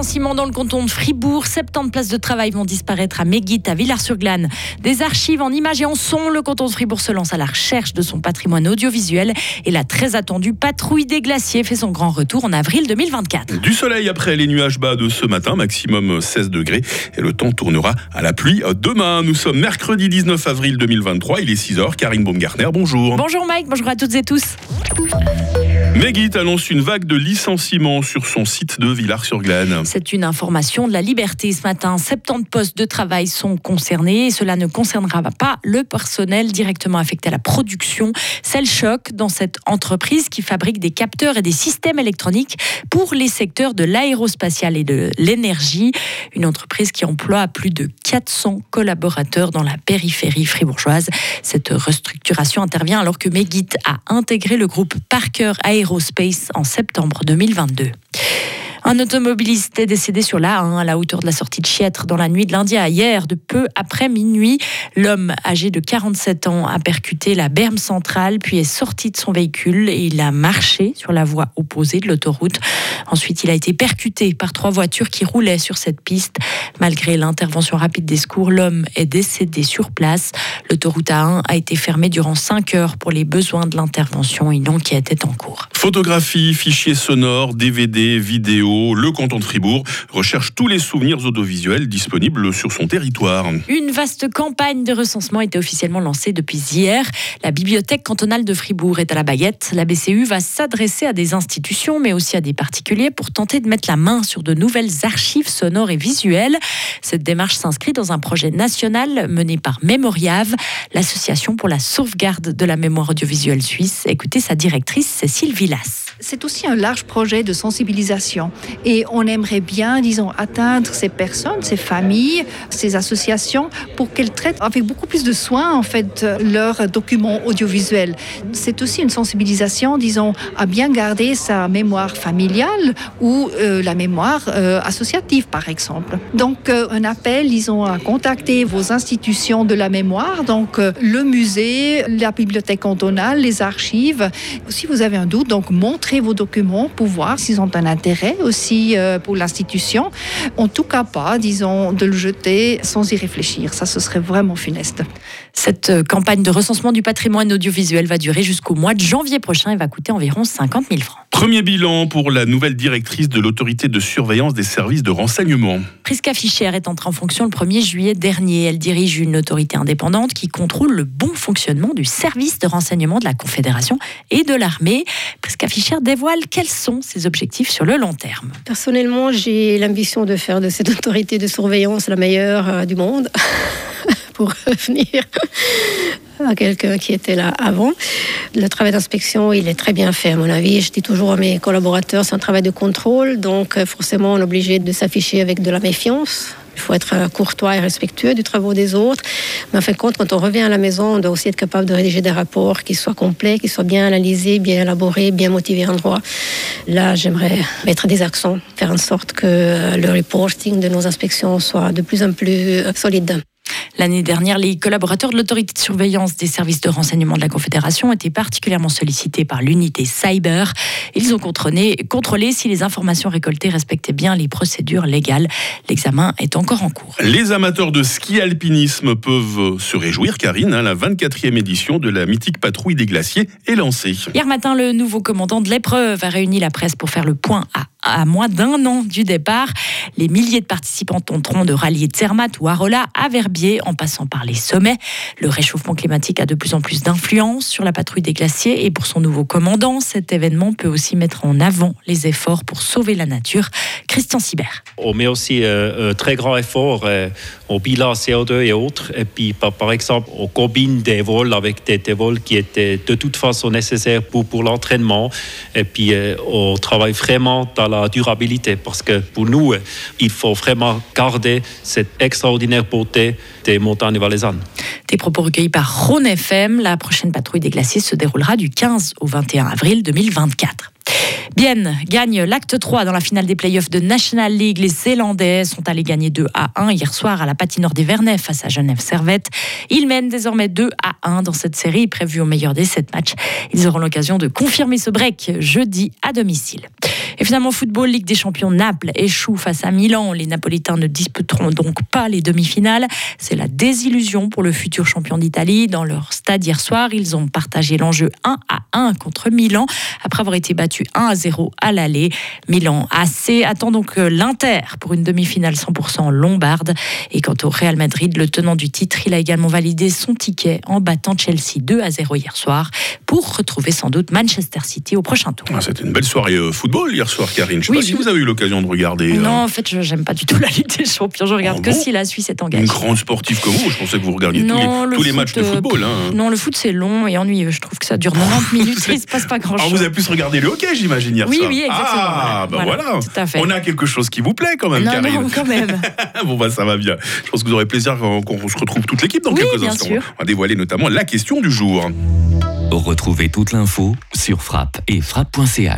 licenciements dans le canton de Fribourg. 70 places de travail vont disparaître à Méguit, à Villars-sur-Glane. Des archives en images et en son. Le canton de Fribourg se lance à la recherche de son patrimoine audiovisuel. Et la très attendue patrouille des glaciers fait son grand retour en avril 2024. Du soleil après les nuages bas de ce matin, maximum 16 degrés. Et le temps tournera à la pluie demain. Nous sommes mercredi 19 avril 2023. Il est 6h. Karine Baumgartner, bonjour. Bonjour Mike, bonjour à toutes et tous. Megit annonce une vague de licenciements sur son site de Villars-sur-Glane. C'est une information de la liberté ce matin. 70 postes de travail sont concernés et cela ne concernera pas le personnel directement affecté à la production. C'est le choc dans cette entreprise qui fabrique des capteurs et des systèmes électroniques pour les secteurs de l'aérospatial et de l'énergie. Une entreprise qui emploie plus de 400 collaborateurs dans la périphérie fribourgeoise. Cette restructuration intervient alors que Megit a intégré le groupe Parker Aerospace en septembre 2022. Un automobiliste est décédé sur la 1 à la hauteur de la sortie de Chiètre dans la nuit de lundi à hier, de peu après minuit. L'homme âgé de 47 ans a percuté la berme centrale, puis est sorti de son véhicule et il a marché sur la voie opposée de l'autoroute. Ensuite, il a été percuté par trois voitures qui roulaient sur cette piste. Malgré l'intervention rapide des secours, l'homme est décédé sur place. L'autoroute A1 a été fermée durant 5 heures pour les besoins de l'intervention. Une enquête est en cours. Photographie, fichiers sonores, DVD, vidéos le canton de Fribourg recherche tous les souvenirs audiovisuels disponibles sur son territoire. Une vaste campagne de recensement était officiellement lancée depuis hier. La bibliothèque cantonale de Fribourg est à la baguette. La BCU va s'adresser à des institutions, mais aussi à des particuliers pour tenter de mettre la main sur de nouvelles archives sonores et visuelles. Cette démarche s'inscrit dans un projet national mené par Mémoriave, l'association pour la sauvegarde de la mémoire audiovisuelle suisse. Écoutez sa directrice Cécile C'est aussi un large projet de sensibilisation et on aimerait bien, disons, atteindre ces personnes, ces familles, ces associations pour qu'elles traitent avec beaucoup plus de soin en fait leurs documents audiovisuels. C'est aussi une sensibilisation, disons, à bien garder sa mémoire familiale ou euh, la mémoire euh, associative, par exemple. Donc, euh, un appel, disons, à contacter vos institutions de la mémoire, donc le musée, la bibliothèque cantonale, les archives. Si vous avez un doute, donc montrez vos documents pour voir s'ils ont un intérêt aussi euh, pour l'institution. En tout cas pas, disons, de le jeter sans y réfléchir. Ça, ce serait vraiment funeste. Cette euh, campagne de recensement du patrimoine audiovisuel va durer jusqu'au mois de janvier prochain et va coûter environ 50 000 francs. Premier bilan pour la nouvelle directrice de l'autorité de surveillance des services de renseignement. Priska Fischer est entrée en fonction le 1er juillet dernier. Elle dirige une autorité indépendante qui contrôle le bon fonctionnement du service de renseignement de la Confédération et de l'armée. Priska Fischer dévoile quels sont ses objectifs sur le long terme. Personnellement, j'ai l'ambition de faire de cette autorité de surveillance la meilleure euh, du monde. pour revenir à quelqu'un qui était là avant. Le travail d'inspection, il est très bien fait, à mon avis. Je dis toujours à mes collaborateurs, c'est un travail de contrôle, donc euh, forcément, on est obligé de s'afficher avec de la méfiance. Il faut être courtois et respectueux du travail des autres. Mais en fin de compte, quand on revient à la maison, on doit aussi être capable de rédiger des rapports qui soient complets, qui soient bien analysés, bien élaborés, bien motivés en droit. Là, j'aimerais mettre des accents, faire en sorte que le reporting de nos inspections soit de plus en plus solide. L'année dernière, les collaborateurs de l'autorité de surveillance des services de renseignement de la Confédération étaient particulièrement sollicités par l'unité cyber. Ils ont contrôlé, contrôlé si les informations récoltées respectaient bien les procédures légales. L'examen est encore en cours. Les amateurs de ski alpinisme peuvent se réjouir, Karine. Hein, la 24e édition de la mythique patrouille des glaciers est lancée. Hier matin, le nouveau commandant de l'épreuve a réuni la presse pour faire le point à à moins d'un an du départ. Les milliers de participants tenteront de rallier Zermatt ou Arola à Verbier en passant par les sommets. Le réchauffement climatique a de plus en plus d'influence sur la patrouille des glaciers et pour son nouveau commandant, cet événement peut aussi mettre en avant les efforts pour sauver la nature. Christian Sibert. On met aussi euh, un très grand effort euh, au bilan CO2 et autres. Et puis, par, exemple, on combine des vols avec des, vols qui étaient de toute façon nécessaires pour, pour l'entraînement. Et puis, euh, on travaille vraiment dans la durabilité parce que pour nous, il faut vraiment garder cette extraordinaire beauté des montagnes valaisannes. Des propos recueillis par Rhône FM. La prochaine patrouille des glaciers se déroulera du 15 au 21 avril 2024. Bienne gagne l'acte 3 dans la finale des playoffs de National League. Les Zélandais sont allés gagner 2 à 1 hier soir à la patinoire des Vernets face à Genève Servette. Ils mènent désormais 2 à 1 dans cette série prévue au meilleur des 7 matchs. Ils auront l'occasion de confirmer ce break jeudi à domicile. Et finalement, football, Ligue des Champions, Naples échoue face à Milan. Les Napolitains ne disputeront donc pas les demi-finales. C'est la désillusion pour le futur champion d'Italie. Dans leur stade hier soir, ils ont partagé l'enjeu 1 à 1 contre Milan après avoir été battus 1 à 0 à l'aller. Milan AC attend donc euh, l'Inter pour une demi-finale 100% lombarde. Et quant au Real Madrid, le tenant du titre, il a également validé son ticket en battant Chelsea 2 à 0 hier soir pour retrouver sans doute Manchester City au prochain tour. Ah, C'était une belle soirée euh, football hier soir, Karine. Je sais Oui, pas si vous avez eu l'occasion de regarder. Non, euh, en fait, je j'aime pas du tout la Ligue des Champions. Je regarde Oh que bon si la Suisse est Une engagée. grande sportive comme vous, je pensais que vous regardiez tous Non, les, le tous les foot, matchs de football. Hein. Non, le foot c'est long et ennuyeux. Je trouve que ça dure 90 minutes et il se passe pas grand Alors chose. vous avez plus regardé le hockey, j'imagine, Oui, oui, exactement, Ah, voilà. bah Voilà, voilà. tout à fait. On a quelque chose qui vous plaît quand même, non, Karine. non, quand même. bon, bah ça va bien. Je pense que vous aurez plaisir quand, quand on se retrouve toute l'équipe dans Oui, quelques bien instants. sûr. On va dévoiler notamment la question du jour. Retrouvez toute l'info sur frappe et frappe.ch.